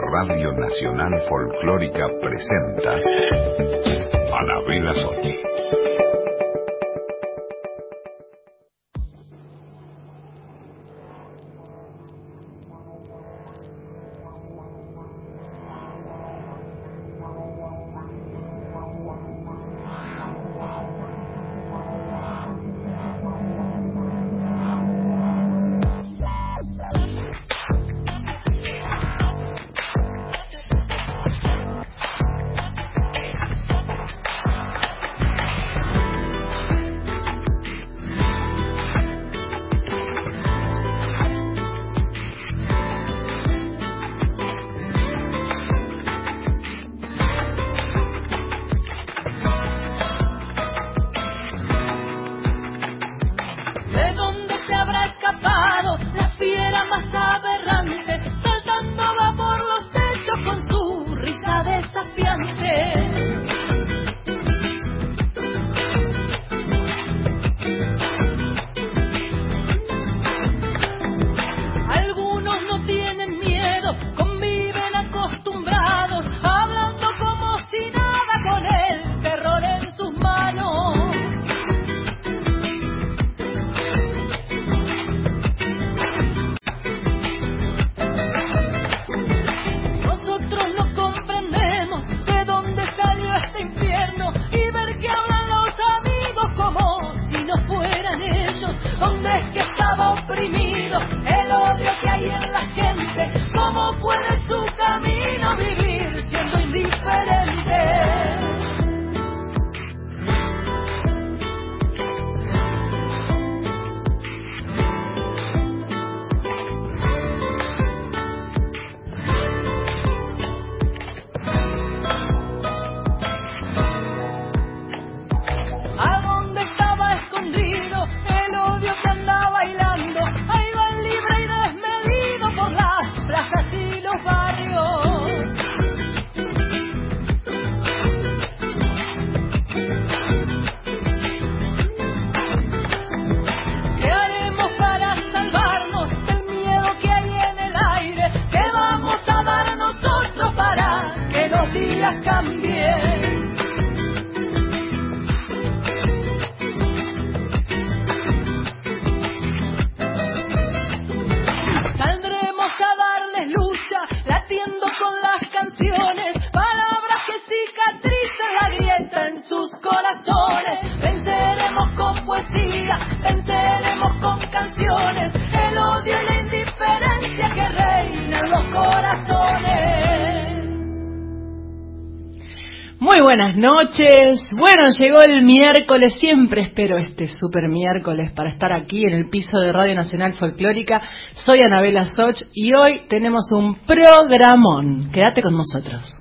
Radio Nacional Folclórica presenta Anabela Sochi. Bueno, llegó el miércoles, siempre espero este super miércoles para estar aquí en el piso de Radio Nacional Folclórica. Soy Anabela Soch y hoy tenemos un programón. Quédate con nosotros.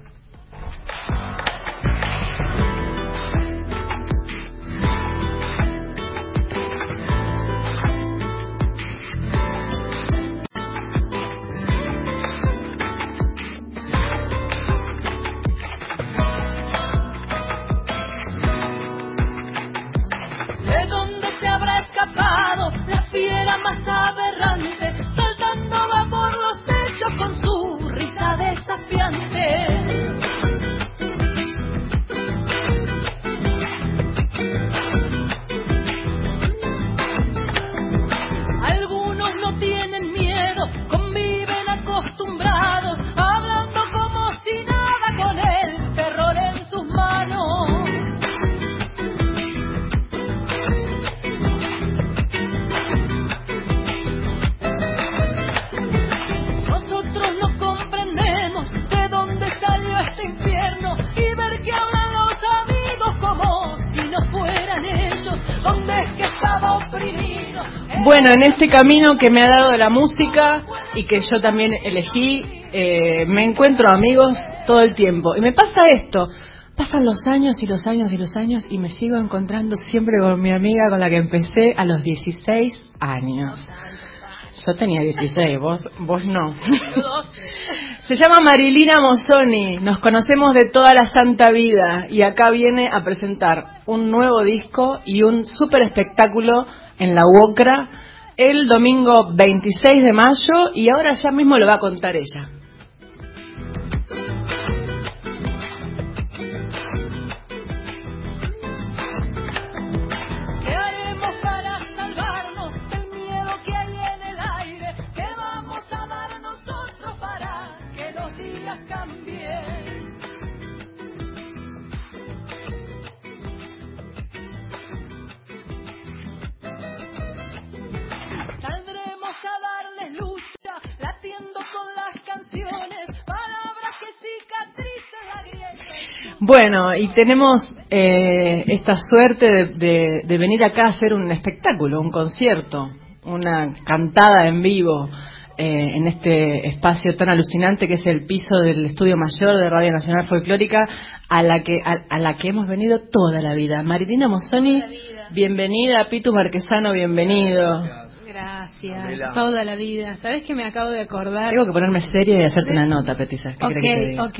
Este camino que me ha dado la música y que yo también elegí, eh, me encuentro amigos todo el tiempo. Y me pasa esto, pasan los años y los años y los años y me sigo encontrando siempre con mi amiga con la que empecé a los 16 años. Yo tenía 16, vos, vos no. Se llama Marilina Mozzoni, nos conocemos de toda la santa vida y acá viene a presentar un nuevo disco y un super espectáculo en la UOCRA el domingo 26 de mayo y ahora ya mismo lo va a contar ella. Bueno, y tenemos eh, esta suerte de, de, venir acá a hacer un espectáculo, un concierto, una cantada en vivo eh, en este espacio tan alucinante que es el piso del Estudio Mayor de Radio Nacional Folclórica, a la que, a, la que hemos venido toda la vida. Marilina Mosoni, bienvenida. Pitu Marquesano, bienvenido. Gracias, toda la vida. ¿Sabes que me acabo de acordar? Tengo que ponerme seria y hacerte una nota, Petisa. Ok, ok.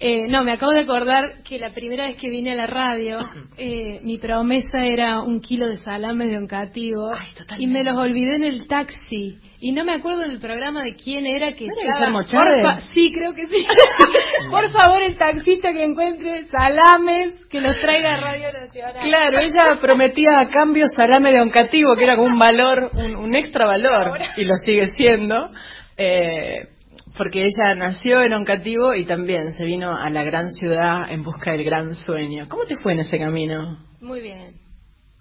Eh, no, me acabo de acordar que la primera vez que vine a la radio, eh, mi promesa era un kilo de salame de oncativo. Ay, y me los olvidé en el taxi. Y no me acuerdo en el programa de quién era que... ¿No Sí, creo que sí. Por favor, el taxista que encuentre salames, que los traiga a Radio Nacional. Claro, ella prometía a cambio salame de oncativo, que era como un valor, un, extra valor, y lo sigue siendo. Eh, porque ella nació en Oncativo y también se vino a la gran ciudad en busca del gran sueño. ¿Cómo te fue en ese camino? Muy bien.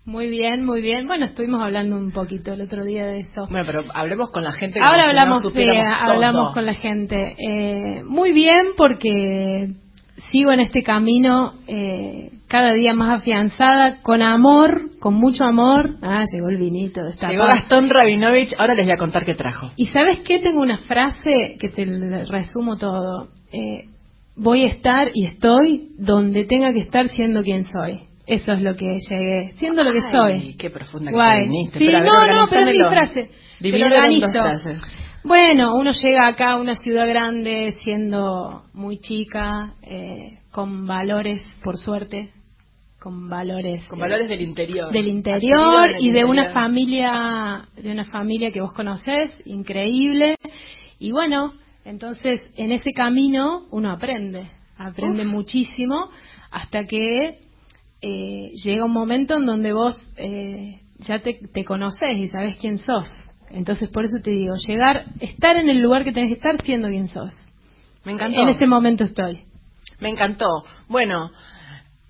Muy bien, muy bien. Bueno, estuvimos hablando un poquito el otro día de eso. Bueno, pero hablemos con la gente. Ahora hablamos, hablamos con la gente. Eh, muy bien porque sigo en este camino eh, cada día más afianzada, con amor, con mucho amor. Ah, llegó el vinito. Llegó Gastón Rabinovich, ahora les voy a contar qué trajo. Y sabes qué, tengo una frase que te resumo todo. Eh, voy a estar y estoy donde tenga que estar siendo quien soy. Eso es lo que llegué, siendo lo que soy. Qué profunda que viniste. Sí, no, no, pero es mi frase. Te Bueno, uno llega acá a una ciudad grande siendo muy chica, eh, con valores, por suerte, con valores con valores del interior del interior y de una familia de una familia que vos conocés increíble y bueno entonces en ese camino uno aprende aprende muchísimo hasta que eh, llega un momento en donde vos eh, ya te, te conoces y sabes quién sos. Entonces, por eso te digo, llegar, estar en el lugar que tenés que estar siendo quien sos. Me encantó. En ese momento estoy. Me encantó. Bueno,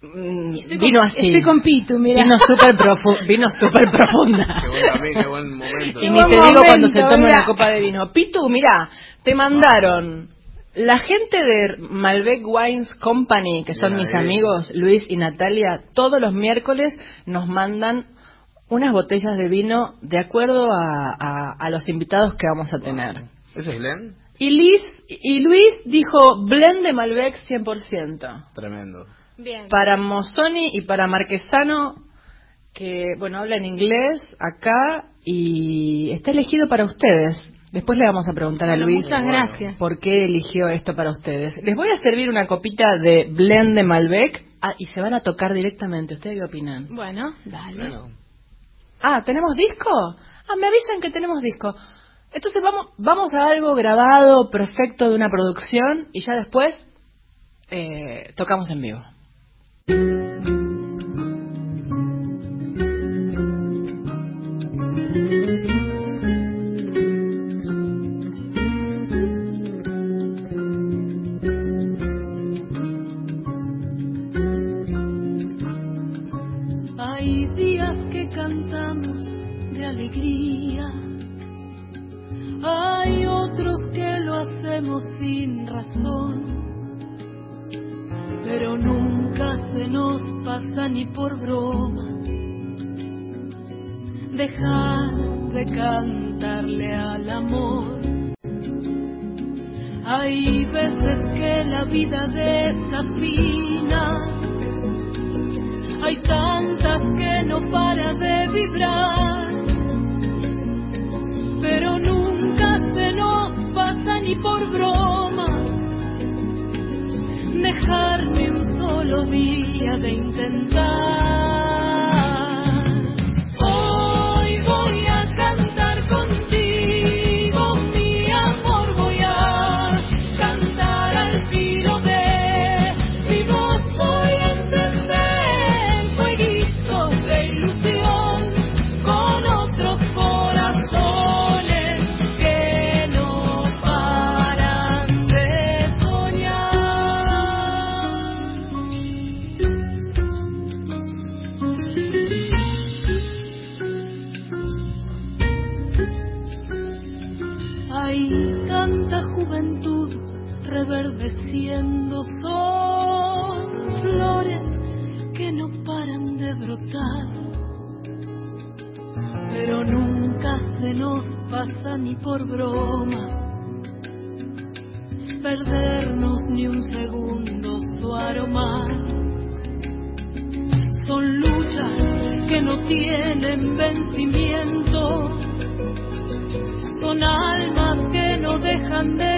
mm, vino así. Estoy con Pitu, mira. Vino súper vino super profunda. Qué buen, qué buen momento. Y ni te digo cuando se toma una copa de vino. Pitu, mira, te mandaron la gente de Malbec Wines Company, que son mis amigos Luis y Natalia, todos los miércoles nos mandan unas botellas de vino de acuerdo a, los invitados que vamos a tener. ¿Eso es Blend? Y, Liz, y Luis dijo Blend de Malbec 100%. Tremendo. Bien. Para Mosoni y para Marquesano, que, bueno, habla en inglés acá y está elegido para ustedes. Después le vamos a preguntar a Luis muchas gracias. por qué eligió esto para ustedes. Les voy a servir una copita de blend de Malbec ah, y se van a tocar directamente. ¿Ustedes qué opinan? Bueno, dale. Ah, ¿tenemos disco? Ah, me avisan que tenemos disco. Entonces vamos, vamos a algo grabado, perfecto de una producción y ya después eh, tocamos en vivo. Hay días que cantamos de alegría, hay otros que lo hacemos sin ni por broma. Dejar de cantarle al amor. Hay veces que la vida desafina, hay tantas que no para de vibrar, pero nunca se nos pasa ni por broma. Dejarme solo día de intentar. Ni por broma perdernos ni un segundo su aroma. Son luchas que no tienen vencimiento, son almas que no dejan de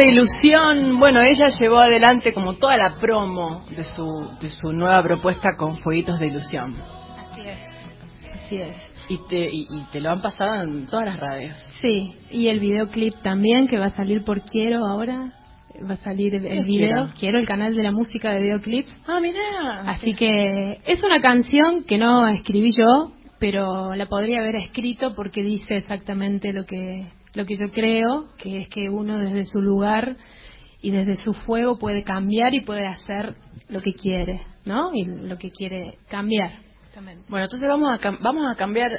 de ilusión, bueno, ella llevó adelante como toda la promo de su, de su nueva propuesta con Fueguitos de ilusión. Así es, así es. Y te, y, te lo han pasado en todas las radios. Sí, y el videoclip también que va a salir por Quiero ahora. Va a salir el video. Quiero? el canal de la música de videoclips. Ah, mira. Así que es una canción que no escribí yo, pero la podría haber escrito porque dice exactamente lo que lo que yo creo, que es que uno desde su lugar y desde su fuego puede cambiar y puede hacer lo que quiere, ¿no? Y lo que quiere cambiar. Bueno, entonces vamos a, vamos a cambiar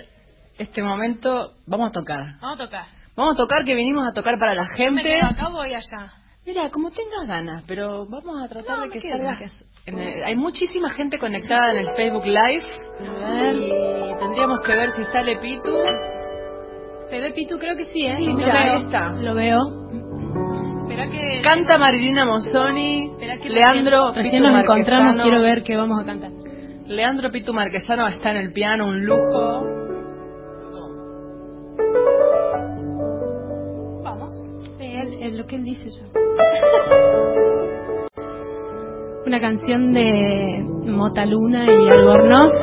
este momento, vamos a tocar. Vamos a tocar. Vamos a tocar que venimos a tocar para la gente. Yo acá voy allá. Mira, como tengas ganas, pero vamos a tratar de que salgas. hay muchísima gente conectada en el Facebook Live. Y tendríamos que ver si sale Pitu. ¿Se ve Pitu? Creo que sí, ¿eh? mira, ahí está. Lo veo. que... Canta Marilina Monzoni, Leandro Pitu nos encontramos, quiero ver qué vamos a cantar. Leandro Pitu Marquesano está en el piano, un lujo. Vamos. Sí, él, lo que él dice yo. Una canción de Mota Luna y Albornoz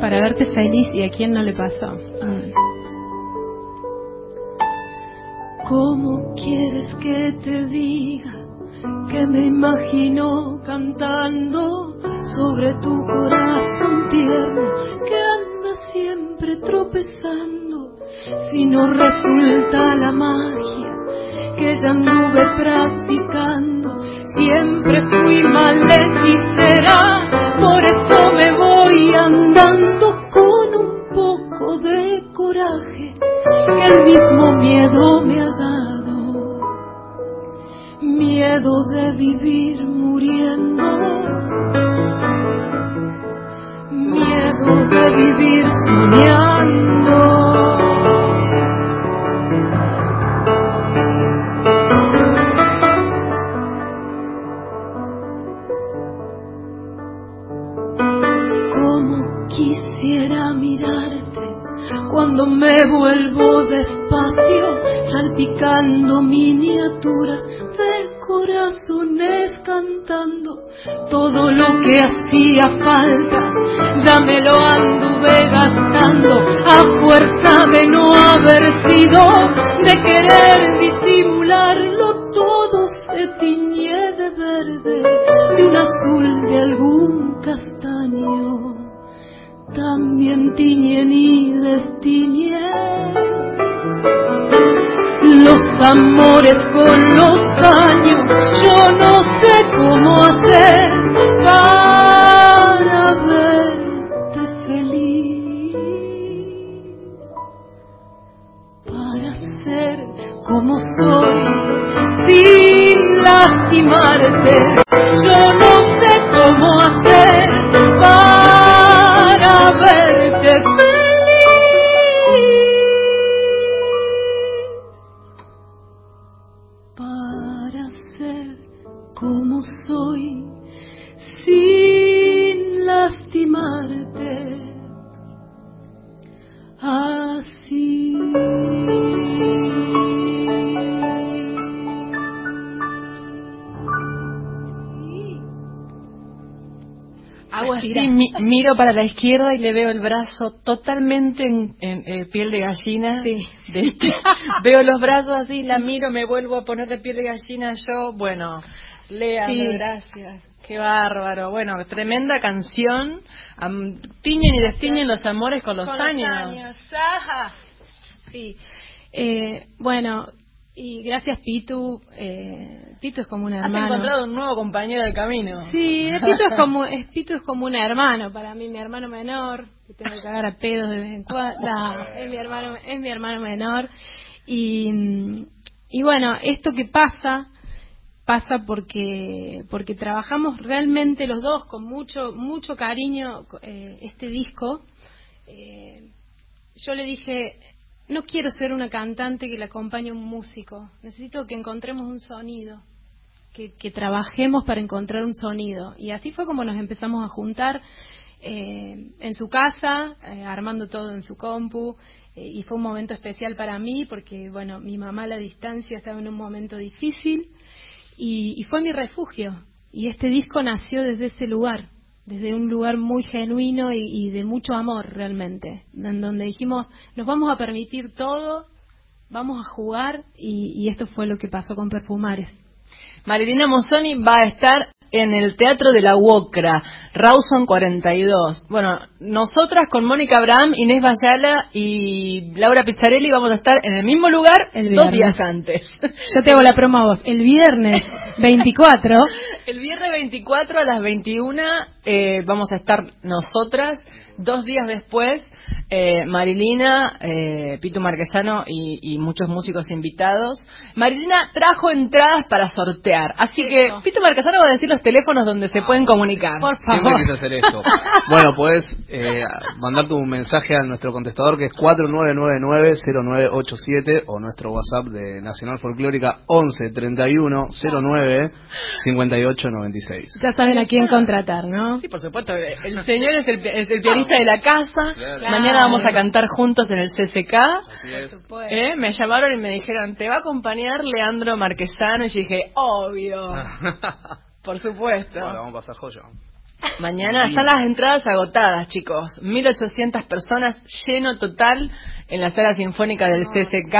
para verte feliz y a quién no le pasó. ¿Cómo quieres que te diga que me imagino cantando sobre tu corazón tierno que anda siempre tropezando? Si no resulta la magia que ya anduve practicando, siempre fui mal hechicera, por eso miedo de vivir muriendo, miedo de vivir soñando. Como quisiera mirarte cuando me vuelvo despacio, salpicando miniaturas que hacía falta, ya me lo anduve gastando a fuerza de no haber sido, de querer disimularlo todo se tiñe de verde, de un azul de algún castaño. También tiñen y destiñen los amores con los años. Yo no sé cómo hacer para verte feliz, para ser como soy sin lastimarte. Yo no sé cómo hacer para ver Hago para la izquierda y le veo el brazo totalmente en, eh, piel de gallina. Sí. Este, veo los brazos así, la miro, me vuelvo a poner de piel de gallina yo. Bueno, Lea, gracias. Qué bárbaro. Bueno, tremenda canción. tiñen y destiñen los amores con los años. Sí. Eh, bueno, y gracias Pitu. Eh, Pitu es como un hermano. Has encontrado un nuevo compañero del camino. Sí, Pitu es como es, Pitu es como un hermano para mí, mi hermano menor. Que tengo que cagar a pedos de vez en cuando. es mi hermano, es mi hermano menor. Y, y bueno, esto que pasa pasa porque porque trabajamos realmente los dos con mucho mucho cariño eh, este disco eh, yo le dije no quiero ser una cantante que le acompañe un músico. Necesito que encontremos un sonido que, trabajemos para encontrar un sonido. Y así fue como nos empezamos a juntar eh, en su casa armando todo en su compu. Y fue un momento especial para mí porque bueno mi mamá a la distancia estaba en un momento difícil. Y, fue mi refugio. Y este disco nació desde ese lugar, desde un lugar muy genuino y, de mucho amor realmente, en donde dijimos, nos vamos a permitir todo, vamos a jugar y, esto fue lo que pasó con Perfumares. Marilina Monsoni va a estar en el Teatro de la UOCRA, Rawson 42. Bueno, nosotras con Mónica Abraham, Inés Bayala y Laura Pizzarelli vamos a estar en el mismo lugar dos días antes. Yo te hago la promo a vos. El viernes 24. el viernes 24 a las 21 eh, vamos a estar nosotras. Dos días después eh, Marilina, eh, Pito Marquesano y, muchos músicos invitados. Marilina trajo entradas para sortear, así que Pito Marquesano va a decir los teléfonos donde se pueden comunicar. Por favor. Siempre hacer esto. bueno, puedes eh, mandar tu mensaje a nuestro contestador que es 4999-0987 o nuestro WhatsApp de Nacional Folclórica 11 31 09 58 96. Ya saben a quién contratar, ¿no? Sí, por supuesto. El señor es el, es el pianista de la casa. Mañana vamos a cantar juntos en el CCK. ¿Eh? Me llamaron y me dijeron, ¿te va a acompañar Leandro Marquesano? Y yo dije, obvio. Por supuesto. vamos a pasar joya. Mañana están las entradas agotadas, chicos. 1800 personas, lleno total en la sala sinfónica del CCK,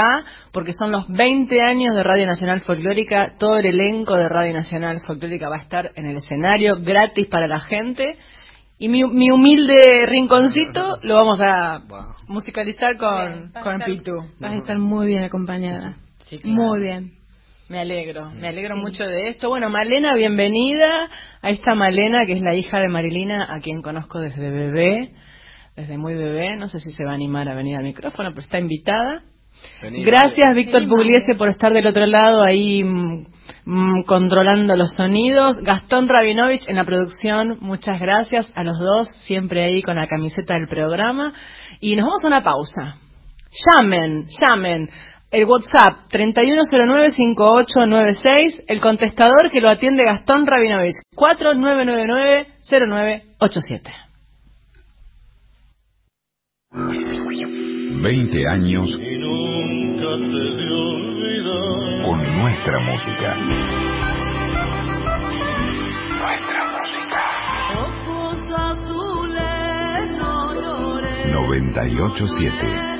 porque son los 20 años de Radio Nacional Folclórica. Todo el elenco de Radio Nacional Folclórica va a estar en el escenario, gratis para la gente. Y mi, mi humilde rinconcito lo vamos a musicalizar con, con Pitu. Vas a estar muy bien acompañada. Muy bien. Me alegro, me alegro mucho de esto. Bueno, Malena, bienvenida a esta Malena, que es la hija de Marilina, a quien conozco desde bebé, desde muy bebé. No sé si se va a animar a venir al micrófono, pero está invitada. Gracias, Víctor Pugliese, por estar del otro lado ahí mm, mm, controlando los sonidos. Gastón Rabinovich en la producción, muchas gracias a los dos, siempre ahí con la camiseta del programa. Y nos vamos a una pausa. Llamen, llamen. El WhatsApp 3109-5896, el contestador que lo atiende Gastón Rabinovich, 4999-0987. 20 años con nuestra música. Nuestra música. 987. 987.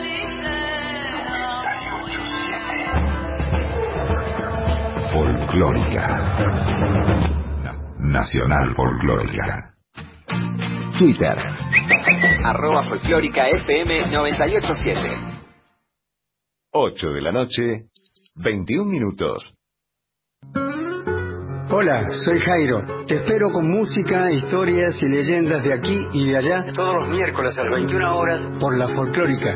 Folclórica. Nacional Folclórica. Twitter. Arroba Folclórica FM 987. 8 de la noche, 21 minutos. Hola, soy Jairo. Te espero con música, historias y leyendas de aquí y de allá todos los miércoles a las 21 horas por la folclórica.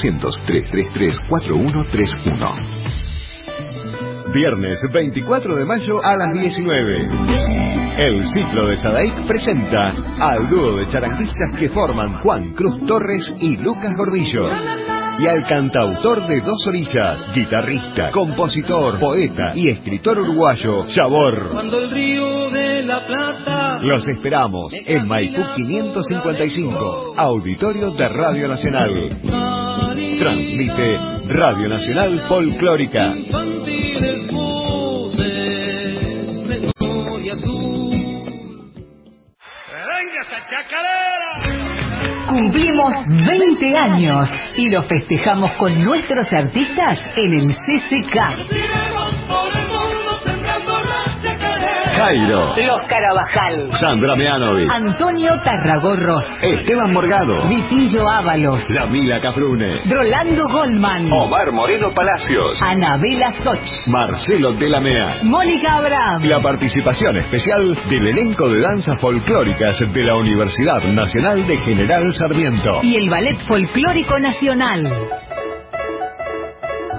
333 4131. viernes 24 de mayo a las 19. El ciclo de Sadaik presenta al dúo de charanguistas que forman Juan Cruz Torres y Lucas Gordillo y al cantautor de Dos Orillas, guitarrista, compositor, poeta y escritor uruguayo, Sabor. Cuando el río de la Plata. Los esperamos en Maipú 555, Auditorio de Radio Nacional. Transmite Radio Nacional Folclórica. Cumplimos 20 años y lo festejamos con nuestros artistas en el CCK. Jairo, Los Carabajal. Sandra Meanovic, Antonio Tarragorros. Esteban Morgado, Vitillo Ábalos. La Mila Cafrune, Rolando Goldman. Omar Moreno Palacios, Anabela Soch. Marcelo de la Mea. Mónica Abraham. La participación especial del elenco de danzas folclóricas de la Universidad Nacional de General Sarmiento. y el Ballet Folclórico Nacional.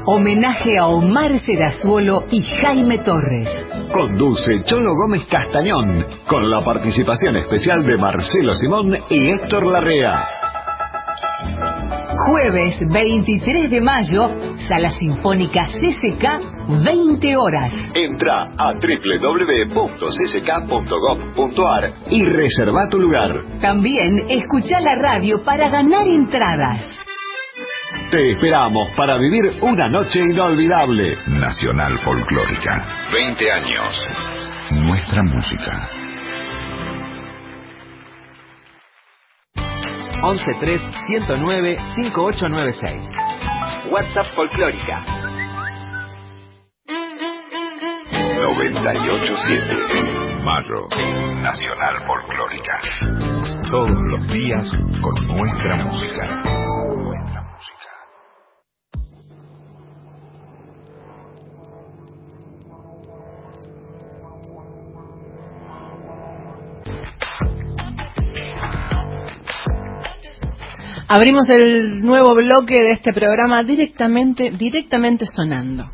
Homenaje a Omar Serazuolo y Jaime Torres. Conduce Cholo Gómez Castañón, con la participación especial de Marcelo Simón y Héctor Larrea. Jueves 23 de mayo, Sala Sinfónica CCK, 20 horas. Entra a www.csk.gov.ar y reserva tu lugar. También escucha la radio para ganar entradas. Te esperamos para vivir una noche inolvidable. Nacional Folclórica. 20 años. Nuestra música. 113-109-5896. WhatsApp Folclórica. 987. Mayo. Nacional Folclórica. Todos los días con nuestra música. Abrimos el nuevo bloque de este programa directamente, directamente sonando.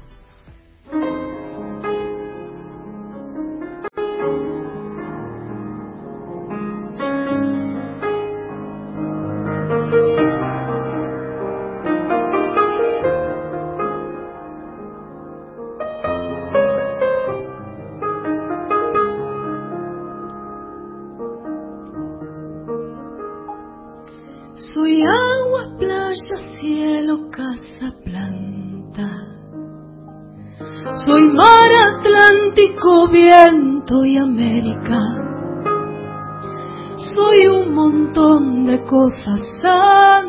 De cosas santas,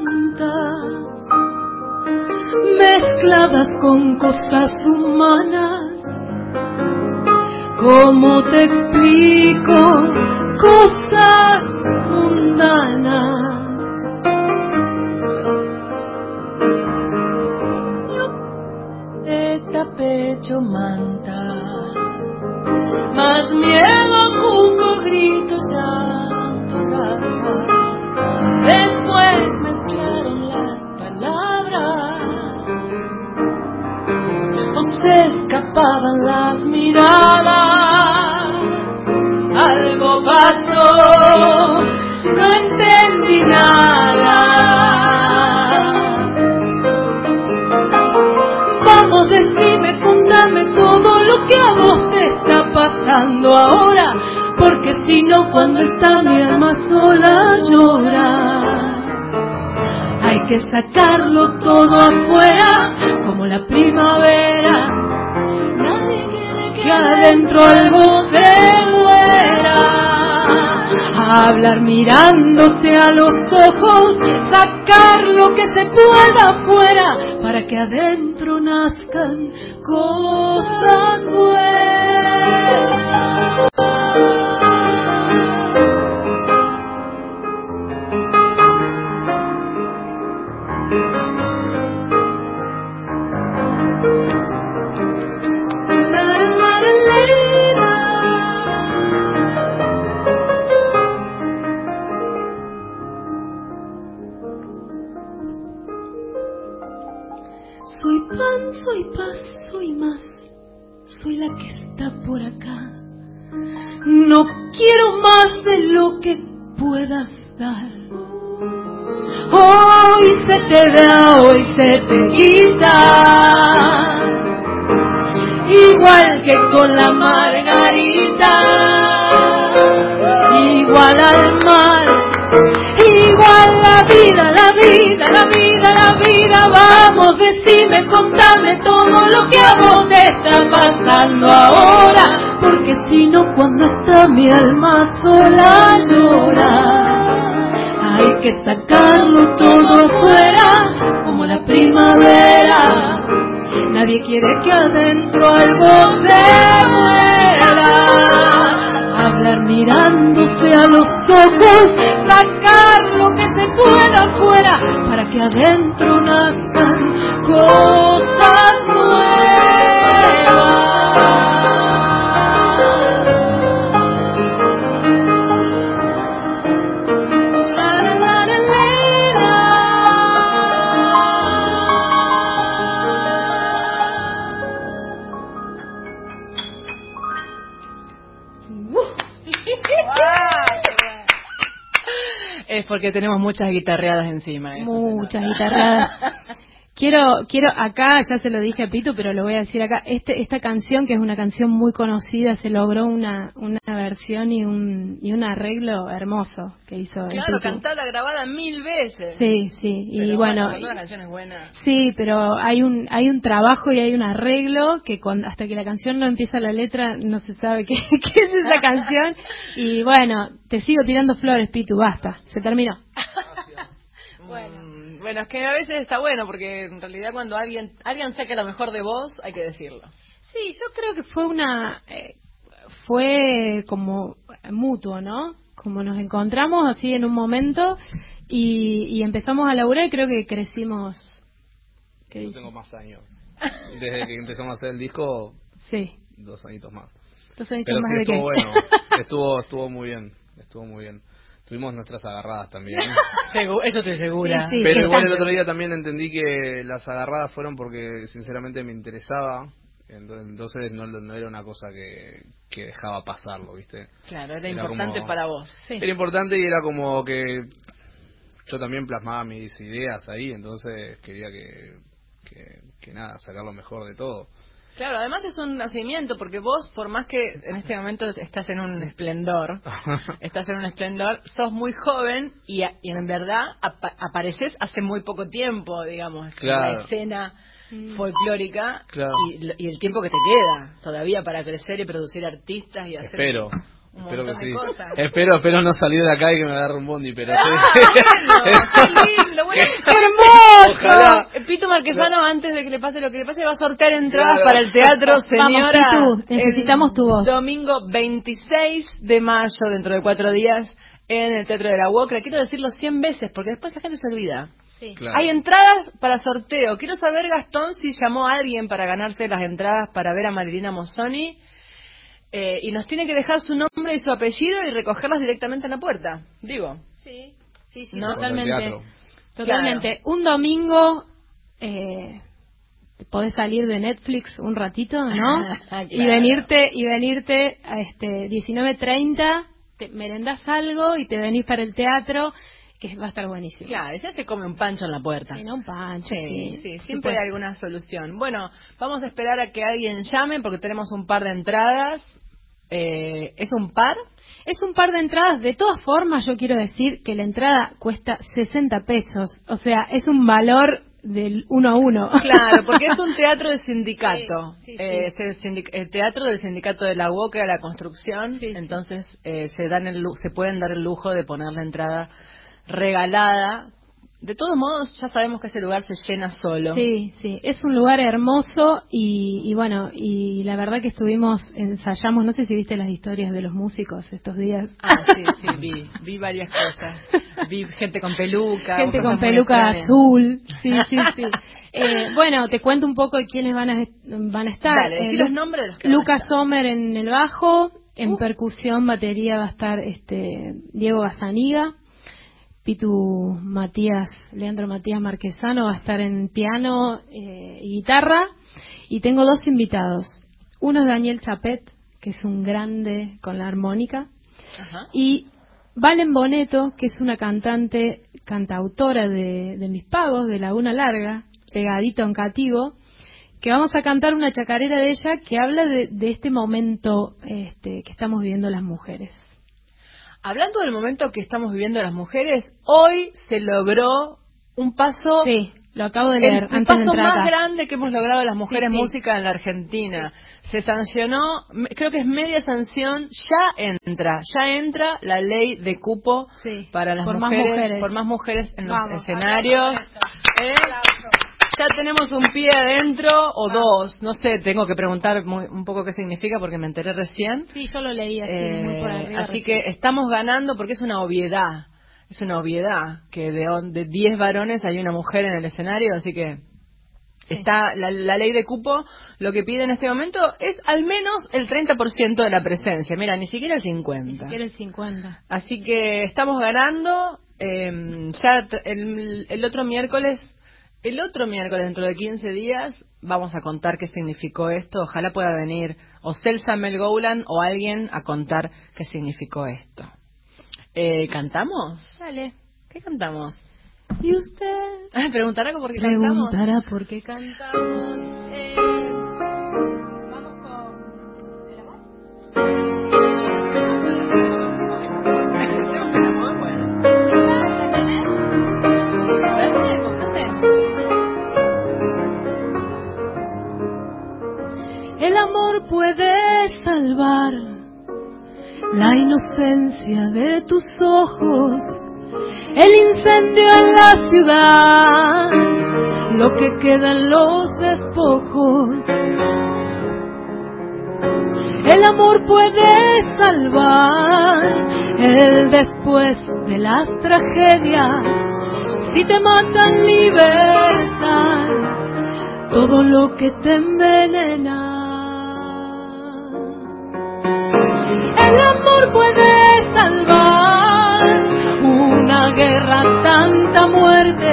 mezcladas con cosas humanas. ¿Cómo te explico cosas mundanas? Teta, pecho, manta. Se escapaban las miradas. Algo pasó, no entendí nada. Vamos, decime, contame todo lo que a vos te está pasando ahora, porque si no, cuando está mi alma sola llora. Hay que sacarlo todo afuera, como la primavera. Adentro algo se muera. Hablar mirándose a los ojos, sacar lo que se pueda afuera, para que adentro nazcan cosas buenas. Quiero más de lo que puedas dar. Hoy se te da, hoy se te quita, igual que con la margarita, igual al mar, igual la vida, la vida, la vida, la vida, vamos, decime, contame todo lo que a vos te está pasando ahora, porque si no cuando está mi alma sola llora hay que sacarlo todo afuera, como la primavera. Nadie quiere que adentro algo se muera. Hablar mirándose a los ojos, sacar lo que se pueda afuera, para que adentro nazcan cosas porque tenemos muchas guitarreadas encima. eso Muchas nota. Quiero, quiero acá, ya se lo dije a Pito, pero lo voy a decir acá. Este, esta canción, que es una canción muy conocida, se logró una, una versión y un, y un arreglo hermoso que hizo Claro, Pitu. cantada, grabada mil veces. Sí, sí, y bueno, cuando la canción es buena. sí, pero hay un, hay un trabajo y hay un arreglo que con, hasta que la canción no empieza la letra no se sabe qué, qué es esa canción. Y bueno, te sigo tirando flores, Pitu, basta, se terminó. Bueno. Bueno, es que a veces está bueno porque en realidad cuando alguien alguien saca lo mejor de vos, hay que decirlo. Sí, yo creo que fue una, eh, fue como mutuo, ¿no? Como nos encontramos así en un momento y, y empezamos a laburar y creo que crecimos. ¿Qué Yo dice? tengo más años. Desde que empezamos a hacer el disco, Sí, dos añitos más. dos añitos Pero más sí de estuvo qué. bueno, estuvo, estuvo muy bien, estuvo muy bien. Tuvimos nuestras agarradas también. Eso te asegura. Sí, sí. Pero igual el otro día también entendí que las agarradas fueron porque sinceramente me interesaba. ento- Entonces no, lo- no era una cosa que, que dejaba pasarlo, ¿viste? Claro, era, Era importante como- para vos. Sí. Era importante y era como que yo también plasmaba mis ideas ahí, entonces quería que, que, que nada, sacar lo mejor de todo. Claro, además es un nacimiento porque vos, por más que en este momento estás en un esplendor, estás en un esplendor, sos muy joven y, a- y en verdad apa- apareces hace muy poco tiempo, digamos, en la escena folclórica Claro. y, y el tiempo que te queda todavía para crecer y producir artistas y hacer Espero. Espero que sí. cosas. Espero, espero no salir de acá y que me agarre un bondi, pero ¡Ah, hermoso! Ojalá. Pito Marquesano, antes de que le pase lo que le pase, va a sortear entradas Claro. para el teatro, Vamos, señora. Pitu, necesitamos el tu voz. Domingo 26 de mayo, dentro de cuatro días, en el Teatro de la UOCRA. Quiero decirlo 100 veces, porque después la gente se olvida. Claro. Hay entradas para sorteo. Quiero saber, Gastón, si llamó a alguien para ganarse las entradas para ver a Marilina Mozzoni. Eh, y nos tiene que dejar su nombre y su apellido y recogerlas directamente en la puerta. Digo. Sí, sí, sí, No, totalmente. Totalmente. Un domingo eh, podés salir de Netflix un ratito, ¿no? Claro. Y venirte y venirte a este 19:30, te merendás algo y te venís para el teatro, que va a estar buenísimo. Claro, ya te come un pancho en la puerta. Sí, no un pancho, Sí, sí. sí, siempre hay alguna solución. Bueno, vamos a esperar a que alguien llame porque tenemos un par de entradas. Eh, ¿Es un par? Es un par de entradas. De todas formas, yo quiero decir que la entrada cuesta 60 pesos. O sea, es un valor del uno a uno. Claro, porque es un teatro de sindicato. Sí, sí, Eh, es el, sindic- el teatro del sindicato de la UOCRA, de la construcción. Entonces eh, se dan el se pueden dar el lujo de poner la entrada regalada. De todos modos, ya sabemos que ese lugar se llena solo. Sí, sí, es un lugar hermoso y, y bueno, y la verdad que estuvimos, ensayamos, no sé si viste las historias de los músicos estos días. Ah, sí, sí, vi, vi varias cosas. Vi gente con peluca. Gente con peluca azul, sí, sí, sí. Eh, bueno, te cuento un poco de quiénes van a, van a estar. Dale, Eh, los nombres de los que van a Lucas. Sommer en el bajo, en Uh. percusión, batería va a estar este Diego Gazaniga, Pitu Matías, Leandro Matías Marquesano va a estar en piano eh, y guitarra. Y tengo dos invitados. Uno es Daniel Chapet, que es un grande con la armónica. Y Valen Boneto, que es una cantante, cantautora de, de mis pagos, de Laguna Larga, pegadito en cativo, que vamos a cantar una chacarera de ella que habla de, este momento este, que estamos viviendo las mujeres. Hablando del momento que estamos viviendo las mujeres, hoy se logró un paso. Sí, lo acabo de leer. El, paso más grande que hemos logrado las mujeres música en la Argentina. Se sancionó, creo que es media sanción, ya entra, ya entra la ley de cupo para las por mujeres, más mujeres, por más mujeres en los escenarios. ¿Eh? Ya tenemos un pie adentro o dos, no sé, tengo que preguntar un poco qué significa porque me enteré recién. Sí, yo lo leí así, muy por arriba. Así que estamos ganando porque es una obviedad es una obviedad que de 10 varones hay una mujer en el escenario, así que está la, ley de cupo lo que pide en este momento es al menos el 30% de la presencia. Mira, ni siquiera el 50. Ni siquiera el 50. Así que estamos ganando. Eh, ya el, el otro miércoles el otro miércoles, dentro de 15 días, vamos a contar qué significó esto. Ojalá pueda venir o Celsa Mel o alguien a contar qué significó esto. Eh, ¿Cantamos? Dale. ¿Qué cantamos? ¿Y usted? ¿Preguntará por qué cantamos? Preguntará por qué cantamos. Eh, salvar la inocencia de tus ojos, el incendio en la ciudad, lo que queda en los despojos. El amor puede salvar el después de las tragedias, si te matan libertad, todo lo que te envenena. El amor puede salvar una guerra, tanta muerte.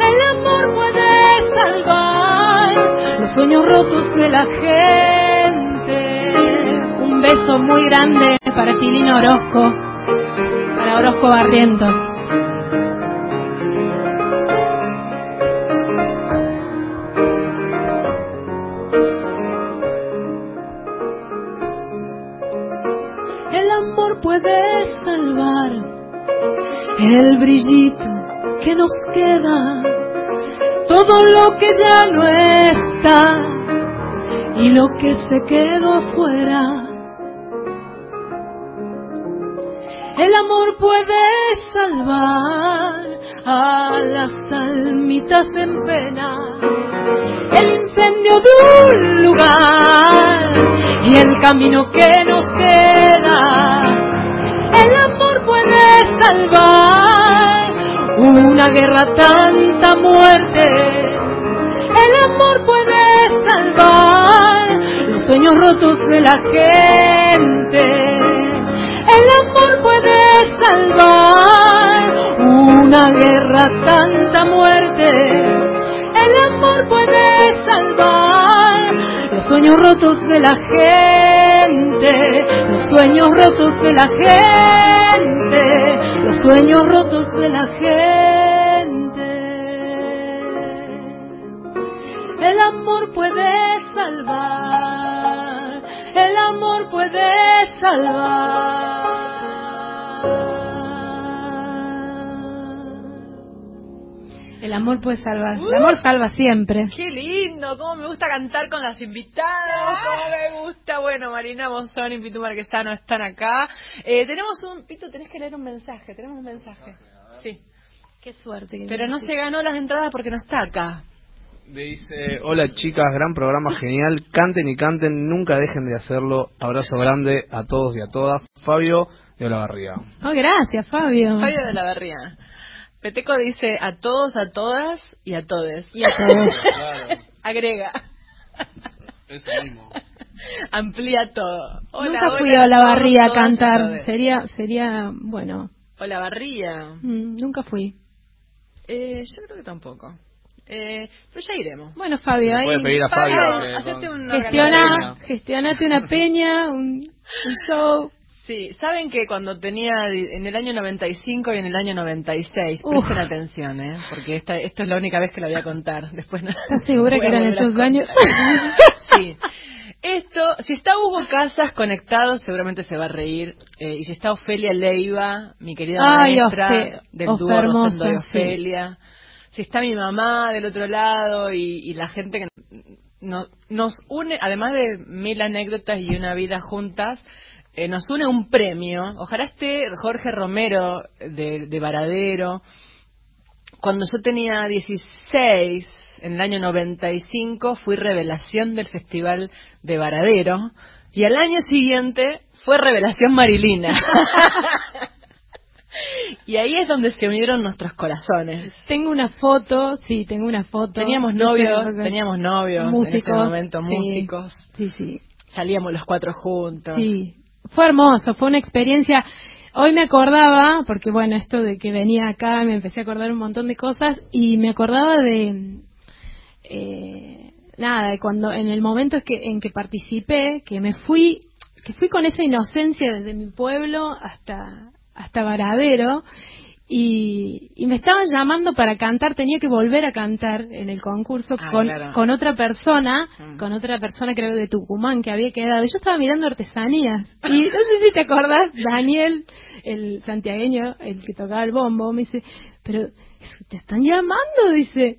El amor puede salvar los sueños rotos de la gente. Un beso muy grande para Tilino Orozco, para Orozco Barrientos. Puede salvar el brillito que nos queda, todo lo que ya no está y lo que se quedó afuera. El amor puede salvar a las almitas en pena, el incendio de un lugar y el camino que nos queda salvar una guerra, tanta muerte. El amor puede salvar los sueños rotos de la gente. El amor puede salvar una guerra, tanta muerte. El amor puede salvar los sueños rotos de la gente, los sueños rotos de la gente, sueños rotos de la gente. El amor puede salvar, el amor puede salvar. El amor puede salvar. el amor salva siempre. Qué lindo, cómo me gusta cantar con las invitadas, cómo me gusta. Bueno, Marina Monzón y Pitu Marquesano están acá. Eh, tenemos un, Pitu, tenés que leer un mensaje, tenemos un mensaje. Sí. Qué suerte. Pero no se ganó las entradas porque no está acá. Me dice, hola chicas, gran programa genial, canten y canten, nunca dejen de hacerlo. Abrazo grande a todos y a todas. Fabio de la Barría. Oh, gracias, Fabio. Fabio de la Barría. Peteco dice a todos, a todas y a todes. Y a todos. Agrega. Eso mismo. Amplía todo. Nunca fui a la barría a cantar. Sería, sería, bueno. O la barría. Mm, nunca fui. Eh, yo creo que tampoco. Eh, pero ya iremos. Bueno, Fabio, ahí. pedir a Fabio. Gestiona, gestionate una peña, un, un show. Sí, saben que cuando tenía en el año 95 y en el año 96, presten atención, ¿eh? Porque esta, esto es la única vez que la voy a contar. Después no. ¿Estás segura que eran esos años? sí. Esto, si está Hugo Casas conectado, seguramente se va a reír. Eh, y si está Ofelia Leiva, mi querida maestra del dúo Rosendo y Ofelia. Si está mi mamá del otro lado y, la gente que nos une, además de mil anécdotas y una vida juntas, eh, nos une un premio. Ojalá esté Jorge Romero de, de Varadero. Cuando yo tenía 16, en el año 95, fui revelación del Festival de Varadero. Y al año siguiente fue revelación Marilina. y ahí es donde se unieron nuestros corazones. Tengo una foto, sí, tengo una foto. Teníamos novios, teníamos novios músicos, en ese momento, músicos. Sí, sí. Salíamos los cuatro juntos. Sí, fue hermoso, fue una experiencia. Hoy me acordaba, porque bueno, esto de que venía acá, me empecé a acordar un montón de cosas y me acordaba de, eh, nada, cuando en el momento en que participé, que me fui, que fui con esa inocencia desde mi pueblo hasta, hasta Varadero y, me estaban llamando para cantar, tenía que volver a cantar en el concurso ah, con, con otra persona, mm. con otra persona creo de Tucumán que había quedado. Yo estaba mirando artesanías y no sé si te acordás, Daniel, el santiagueño, el que tocaba el bombo, me dice, pero te están llamando, dice.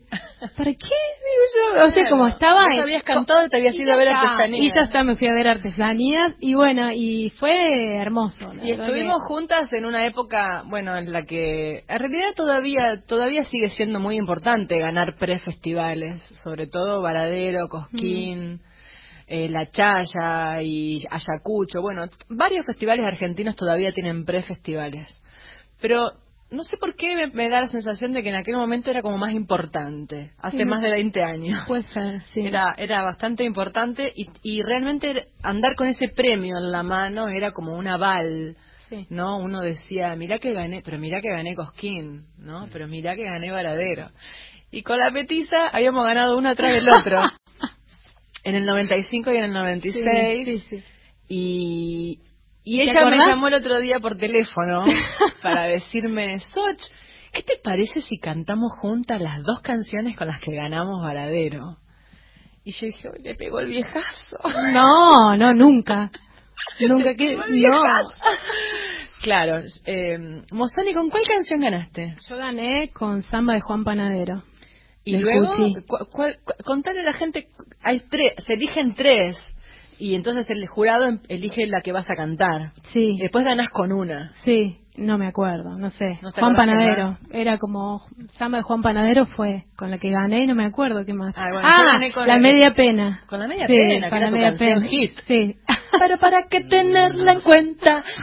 ¿Para qué? Digo yo. O sea, como estaba. Vos habías cantado y te habías ido a ver artesanías. Y ya está, me fui a ver artesanías. Y bueno, y fue hermoso. Y estuvimos juntas en una época, bueno, en la que. En realidad todavía todavía sigue siendo muy importante ganar pre-festivales. Sobre todo Varadero, Cosquín. Eh, la Chaya y Ayacucho, bueno, varios festivales argentinos todavía tienen pre-festivales. Pero no sé por qué me, da la sensación de que en aquel momento era como más importante, hace más de 20 años. Puede ser, sí. Era, era bastante importante y, y realmente andar con ese premio en la mano era como un aval. ¿no? Uno decía, mira que gané, pero mira que gané Cosquín, ¿no? Pero mira que gané Varadero. Y con la petiza habíamos ganado uno tras del otro. en el 95 y en el 96. Sí, sí, y, y ella me llamó el otro día por teléfono para decirme, Soch, ¿qué te parece si cantamos juntas las dos canciones con las que ganamos Varadero? Y yo dije, le pegó el viejazo. No, no, nunca. nunca que no. Claro, eh, Mozani, ¿con cuál canción ganaste? Yo gané con Samba de Juan Panadero. Y luego, contale a la gente, hay tres, se eligen tres y entonces el jurado em, elige la que vas a cantar. Sí. después ganas con una. Sí, no me acuerdo, no sé. Juan Panadero. Era como Samba de Juan Panadero fue con la que gané y no me acuerdo qué más. Ah, ah la, media pena. Con la media pena, con la media pena. Hit. Sí. Pero para qué tenerla en cuenta.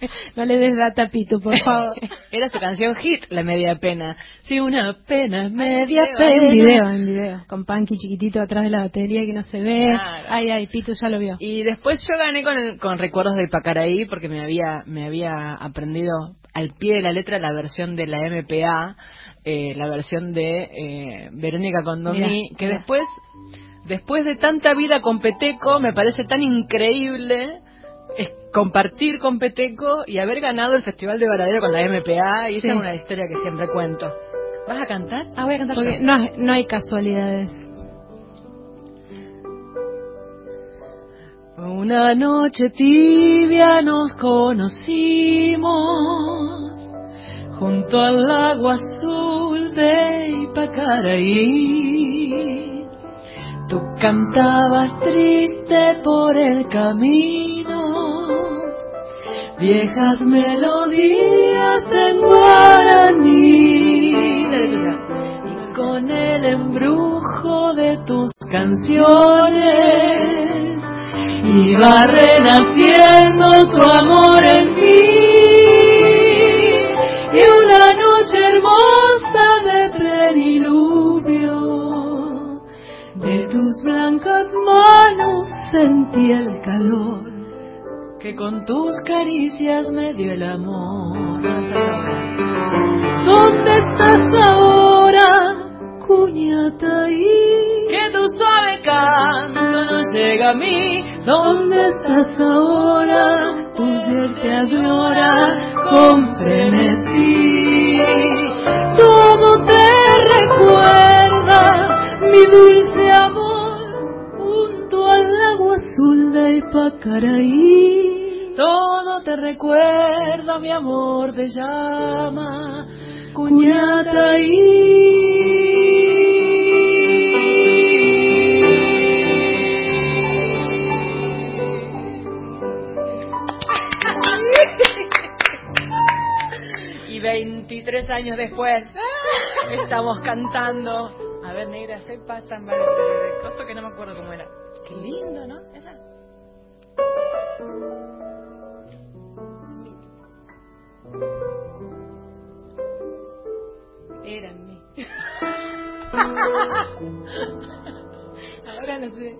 no le des data Pito, por favor. Era su canción hit, La Media Pena. Sí, una pena, media pena. En video, en video. Con Punky chiquitito atrás de la batería que no se ve. Ay, ay, Pito ya lo vio. Y después yo gané con, con Recuerdos del Pacaraí porque me había, me había aprendido al pie de la letra la versión de la MPA, eh, la versión de eh, Verónica Condomí, que después después de tanta vida con Peteco me parece tan increíble es compartir con Peteco y haber ganado el Festival de Varadero con la MPA y esa es una historia que siempre cuento. ¿Vas a cantar? Ah, voy a cantar. Porque no, no hay casualidades. Una noche tibia nos conocimos junto al lago azul de Ipacaraí. Tú cantabas triste por el camino, viejas melodías en guaraní. Y con el embrujo de tus canciones iba renaciendo tu amor en mí. Y una noche hermosa de pleniluvio de tus blancas manos sentí el calor que con tus caricias me dio el amor. ¿Dónde estás ahora, cuñataí? Que tu suave canto no llega a mí. ¿Dónde estás ahora? Tus hacerte adorar con frenesí. Todo te recuerda mi dulce azul de Ipacaraí. Todo te recuerda mi amor de llama, cuñata y y 23 años después estamos cantando. A ver, negra, se pasan varios de coso que no me acuerdo cómo era. Qué lindo, ¿no? Esa. Era en mí. Ahora no sé.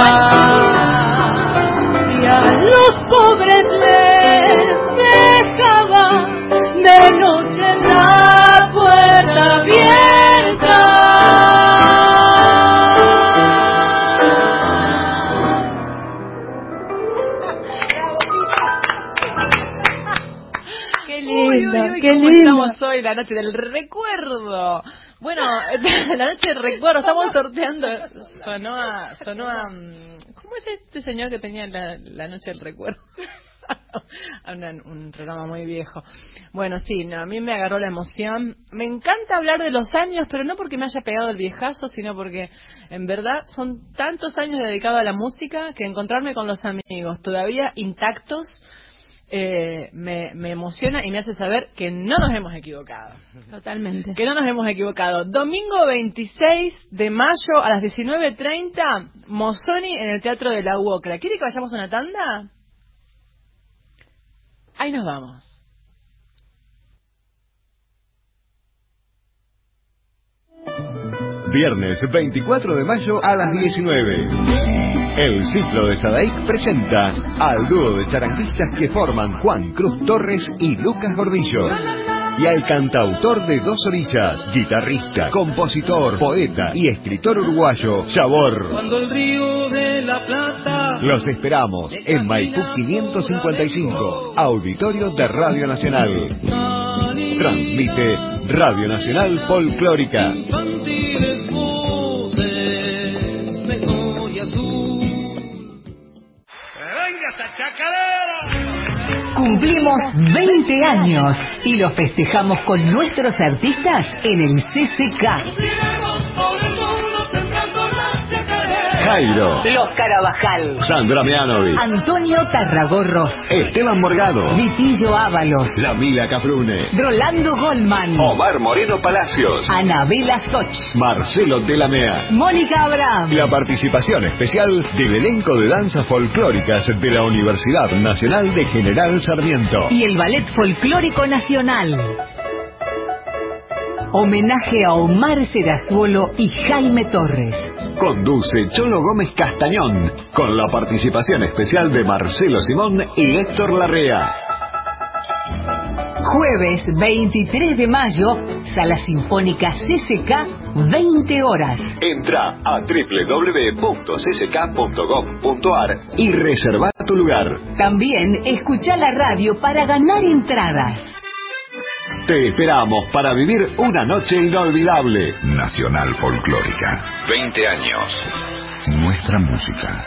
Abierta. Si a los pobres les dejaba de noche la puerta abierta. Qué lindo, qué ¿Cómo lindo. Estamos hoy, la noche del recuerdo. La noche del recuerdo, estamos sorteando. Sonó a. Sonó a mm, ¿Cómo es este señor que tenía la, la noche del recuerdo? Una- un programa muy viejo. Bueno, sí, no, a mí me agarró la emoción. Me encanta hablar de los años, pero no porque me haya pegado el viejazo, sino porque en verdad son tantos años dedicados a la música que encontrarme con los amigos todavía intactos eh, me, me emociona y me hace saber que no nos hemos equivocado. Totalmente. Que no nos hemos equivocado. Domingo 26 de mayo a las 19.30, Mosoni en el Teatro de la UOCRA. ¿Quiere que vayamos a una tanda? Ahí nos vamos. Viernes 24 de mayo a las 19. El ciclo de Sadaik presenta al dúo de charanguistas que forman Juan Cruz Torres y Lucas Gordillo. Y al cantautor de Dos Orillas, guitarrista, compositor, poeta y escritor uruguayo, Sabor. Cuando el río de la Plata Los esperamos en Maipú 555, Auditorio de Radio Nacional. Transmite Radio Nacional Folclórica. Cumplimos 20 años y los festejamos con nuestros artistas en el CCK. Jairo. Los Carabajal. Sandra Mianovic. Antonio Tarragorros. Esteban Morgado. Vitillo Ábalos. La Mila Caprune. Rolando Goldman. Omar Moreno Palacios. Anabela Soch. Marcelo Delamea. Mónica Abraham. La participación especial del elenco de danzas folclóricas de la Universidad Nacional de General Sarmiento. Y el Ballet Folclórico Nacional. Homenaje a Omar Serazuolo y Jaime Torres. Conduce Cholo Gómez Castañón, con la participación especial de Marcelo Simón y Héctor Larrea. Jueves 23 de mayo, Sala Sinfónica CCK, 20 horas. Entra a www.csk.gov.ar y reserva tu lugar. También escucha la radio para ganar entradas. Te esperamos para vivir una noche inolvidable. Nacional Folclórica. 20 años. Nuestra música.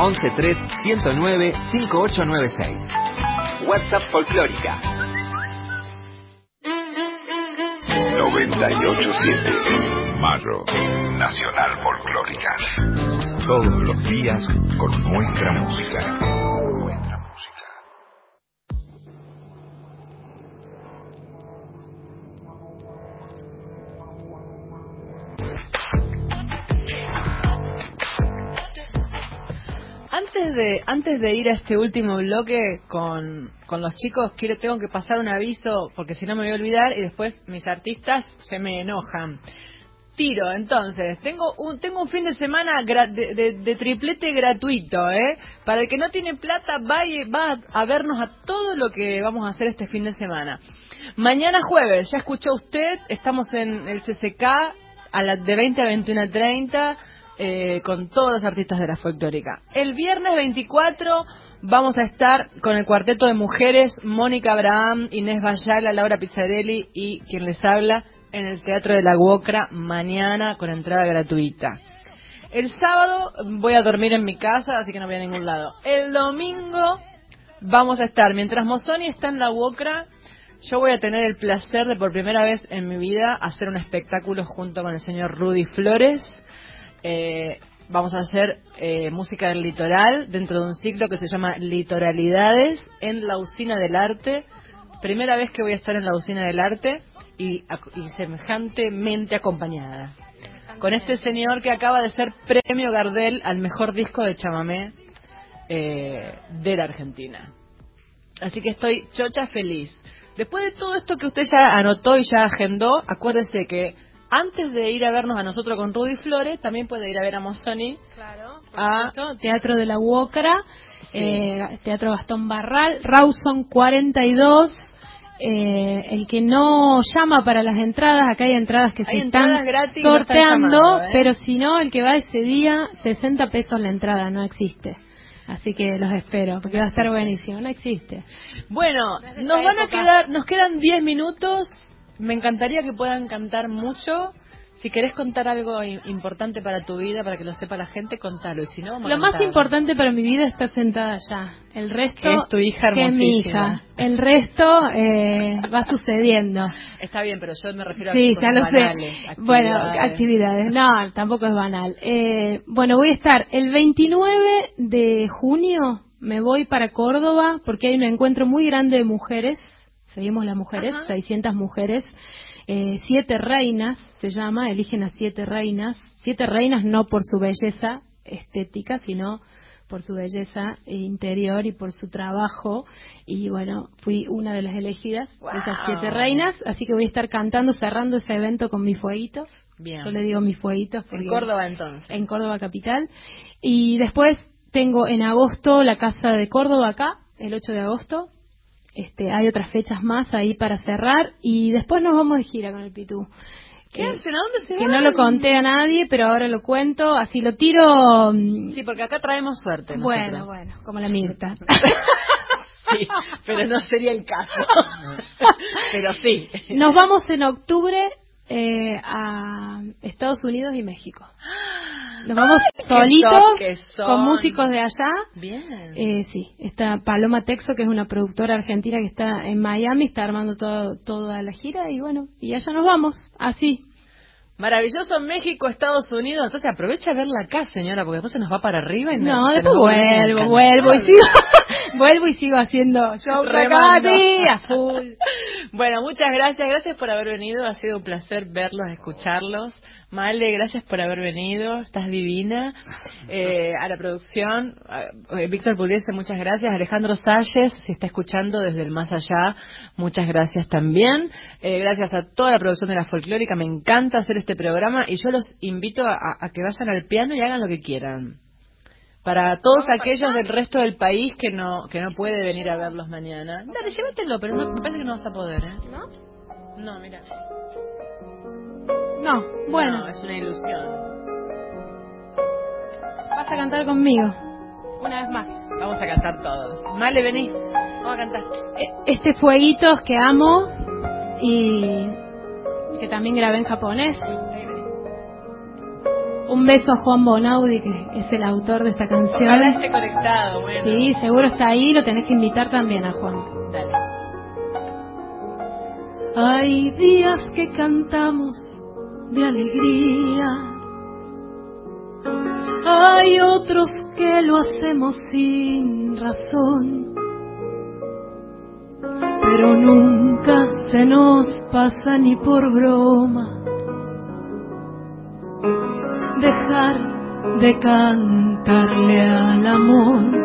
113 109 5896. WhatsApp Folclórica. 987. Mayo. Nacional Folclórica. Todos los días con nuestra música. Antes de ir a este último bloque con, con los chicos, quiero, tengo que pasar un aviso porque si no me voy a olvidar y después mis artistas se me enojan. Tiro, entonces, tengo un, tengo un fin de semana de triplete gratuito, ¿eh? Para el que no tiene plata, va, y- va a vernos a todo lo que vamos a hacer este fin de semana. Mañana jueves, ya escuchó usted, estamos en el CCK a las de 20 a 21.30 eh, con todos los artistas de la folclórica. El viernes 24 vamos a estar con el cuarteto de mujeres, Mónica Abraham, Inés Bayala, Laura Pizzarelli y quien les habla en el Teatro de la Guocra mañana con entrada gratuita. El sábado voy a dormir en mi casa, así que no voy a ningún lado. El domingo vamos a estar, mientras Mozoni está en la Uocra, yo voy a tener el placer de por primera vez en mi vida hacer un espectáculo junto con el señor Rudy Flores. Eh, vamos a hacer eh, música del litoral dentro de un ciclo que se llama Litoralidades en la Usina del Arte. Primera vez que voy a estar en la Usina del Arte y, semejantemente acompañada. Con este señor que acaba de ser premio Gardel al mejor disco de chamamé eh, de la Argentina. Así que estoy chocha feliz. Después de todo esto que usted ya anotó y ya agendó, acuérdese que antes de ir a vernos a nosotros con Rudy Flores, también puede ir a ver a Mozoni. a Teatro de la Uocra, eh, Teatro Gastón Barral, Rawson 42. Eh, el que no llama para las entradas, acá hay entradas que Hay se están entradas no sorteando, llamando, ¿eh? pero si no, el que va ese día, 60 pesos la entrada, no existe. Así que los espero, porque va a estar buenísimo, no existe. Bueno, nos van a quedar, nos quedan 10 minutos. Me encantaría que puedan cantar mucho. Si querés contar algo importante para tu vida, para que lo sepa la gente, contalo. Y si no, vamos a Lo más importante para mi vida está sentada allá. El resto Que es tu hija que es mi hermosísima. hija. El resto eh, va sucediendo. Está bien, pero yo me refiero a Sí, cosas ya lo banales, sé. Bueno, actividades. No, tampoco es banal. Eh, bueno, voy a estar el 29 de junio. Me voy para Córdoba porque hay un encuentro muy grande de mujeres. Seguimos las mujeres, 600 mujeres. Eh, siete reinas se llama, eligen a siete reinas. Siete reinas no por su belleza estética, sino por su belleza interior y por su trabajo. Y bueno, fui una de las elegidas de esas siete reinas, así que voy a estar cantando, cerrando ese evento con mis fueguitos. Bien. Yo le digo mis fueguitos. En Córdoba, entonces. En Córdoba capital. Y después tengo en agosto la casa de Córdoba acá, el 8 de agosto. Este, hay otras fechas más ahí para cerrar y después nos vamos de gira con el Pitú. ¿Qué Que- hacen? ¿A dónde se que van? no lo conté a nadie, pero ahora lo cuento, así lo tiro. mm, Sí, porque acá traemos suerte. Bueno, nosotros. bueno, como la Mirta. Sí, pero no sería el caso. pero sí. Nos vamos en octubre eh, a Estados Unidos y México. Nos vamos Ay, qué solitos top con músicos de allá. Bien. Eh, sí, está Paloma Texo, que es una productora argentina que está en Miami, está armando todo, toda la gira y bueno, y allá nos vamos, así. Maravilloso México, Estados Unidos. Entonces aprovecha a verla acá, señora, porque después se nos va para arriba y No, se después vuelvo, vuelvo y sigo, vuelvo y sigo haciendo show acá, Remando. sí, a full. Bueno, muchas gracias. Gracias por haber venido. Ha sido un placer verlos, escucharlos. Male, gracias por haber venido. Estás divina. Eh, a la producción, eh, Víctor Pugliese, muchas gracias. Alejandro Salles, si está escuchando desde el más allá, muchas gracias también. Eh, gracias a toda la producción de la folclórica. Me encanta hacer este programa y yo los invito a, a que vayan al piano y hagan lo que quieran. Para todos aquellos del resto del país que no que no puede venir a verlos mañana. Dale, llévatelo, pero no, me parece que no vas a poder, ¿eh? ¿No? No, mira. No, bueno, No, es una ilusión. vas a cantar conmigo. Una vez más. Vamos a cantar todos. Male, vení. Vamos a cantar. E- Este Fueguitos que amo y que también grabé en japonés. Un beso a Juan Bonaudi, que es el autor de esta Ojalá canción. esté conectado, bueno. Sí, seguro está ahí, lo tenés que invitar también a Juan. Dale. Hay días que cantamos de alegría. Hay otros que lo hacemos sin razón. Pero nunca se nos pasa ni por broma dejar de cantarle al amor.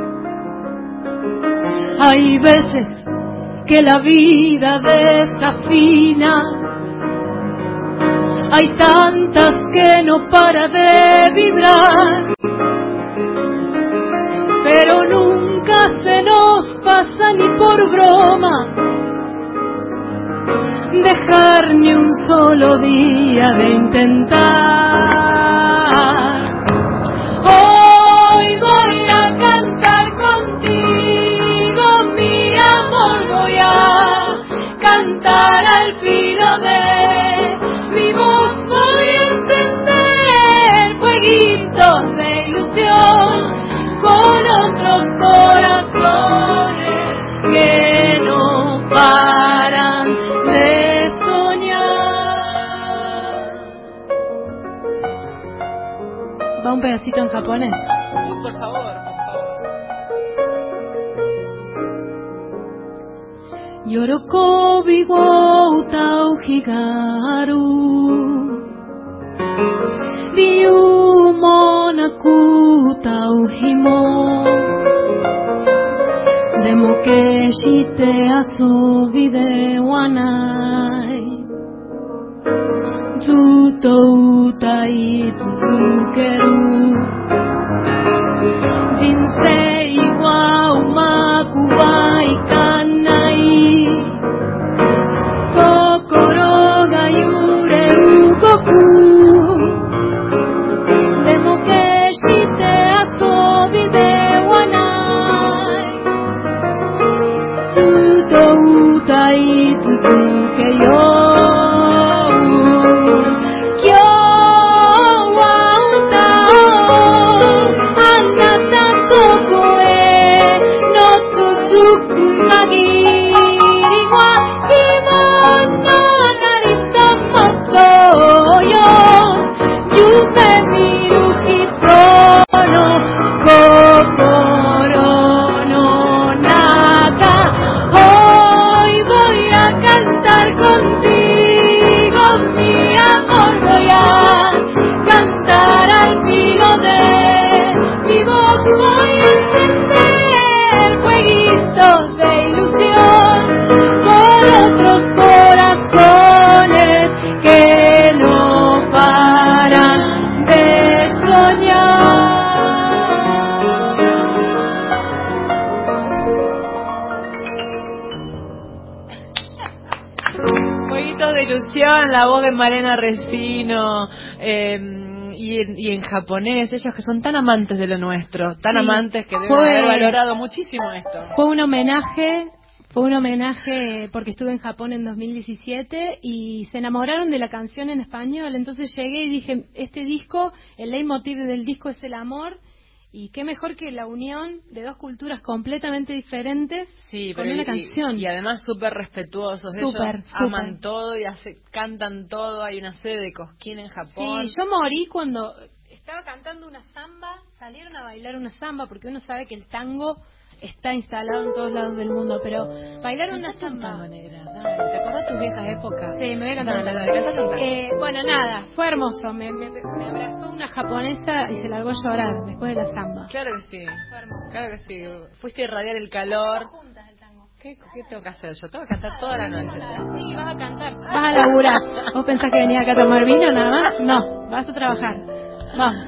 Hay veces que la vida desafina. Hay tantas que no para de vibrar. Pero nunca se nos pasa ni por broma dejar ni un solo día de intentar. Hoy pedacito en japonés. Por favor, por favor. Yorokobi wo utau higaru Ryu monaku utau himo que chite a su video, mokexitea zubide guanai Zutouta itzuzukeru Zintzei Jueguitos de ilusión, la voz de Malena Resino. eh, y, en, y en japonés, ellos que son tan amantes de lo nuestro, tan Sí. amantes que deben Fue- haber valorado muchísimo esto. Fue un homenaje, fue un homenaje porque estuve en Japón en 2017 y se enamoraron de la canción en español. Entonces llegué y dije, este disco, el leitmotiv del disco es el amor Y qué mejor que la unión de dos culturas completamente diferentes Sí, con una y- canción. Y, además súper respetuosos. Súper, Ellos súper. aman todo y hace- cantan todo. Hay una sede de cosquín en Japón. Sí, yo morí cuando estaba cantando una samba, salieron a bailar una samba, porque uno sabe que el tango está instalado en todos lados del mundo, pero bailaron una samba. negra, dale. ¿Te acordás tus viejas épocas? Sí, me voy a cantar tango. Eh, bueno, nada, fue hermoso. Me, me- me abrazó una japonesa y se largó a llorar después de la samba. Claro que sí. Fue hermoso. Claro que sí. Fuiste a irradiar el calor. ¿Qué, qué tengo que hacer yo? Tengo que cantar toda la noche. Sí, vas a cantar. Vas a laburar. ¿Vos pensás que venía acá a tomar vino nada más? No, vas a trabajar. Vamos.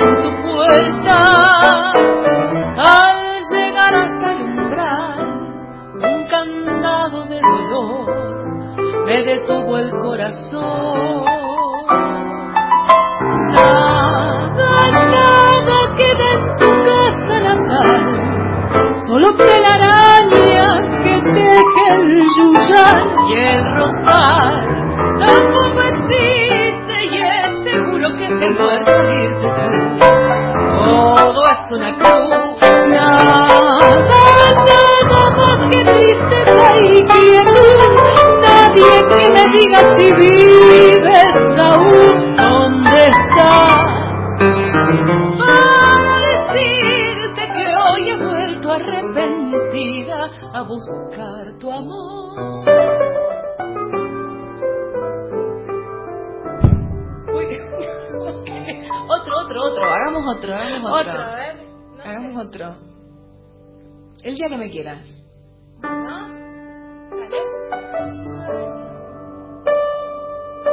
día que me quieras.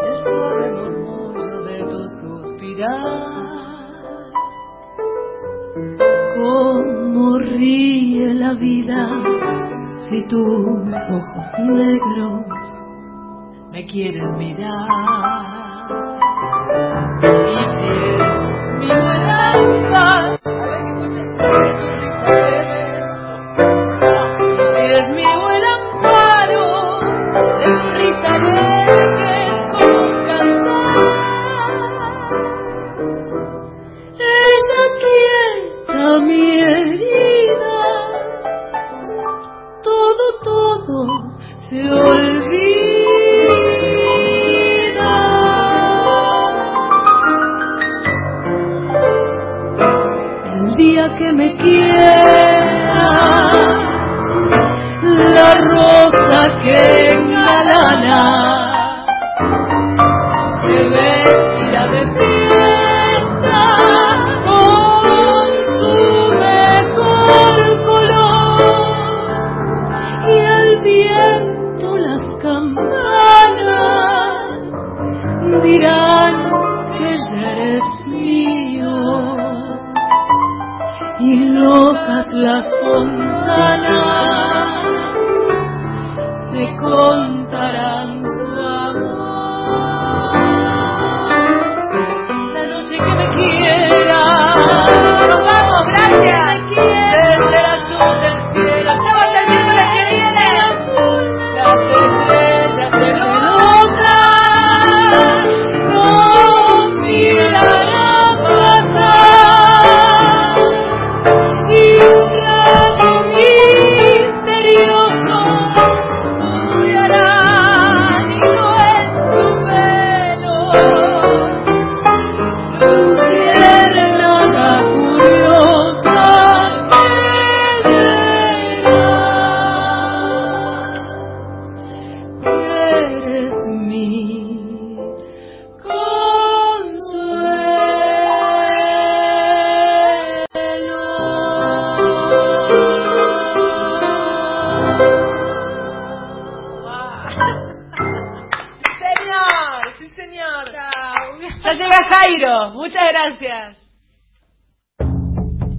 el suave murmullo de tu suspirar. Cómo ríe la vida si tus ojos negros me quieren mirar. Y si es mi buena alma,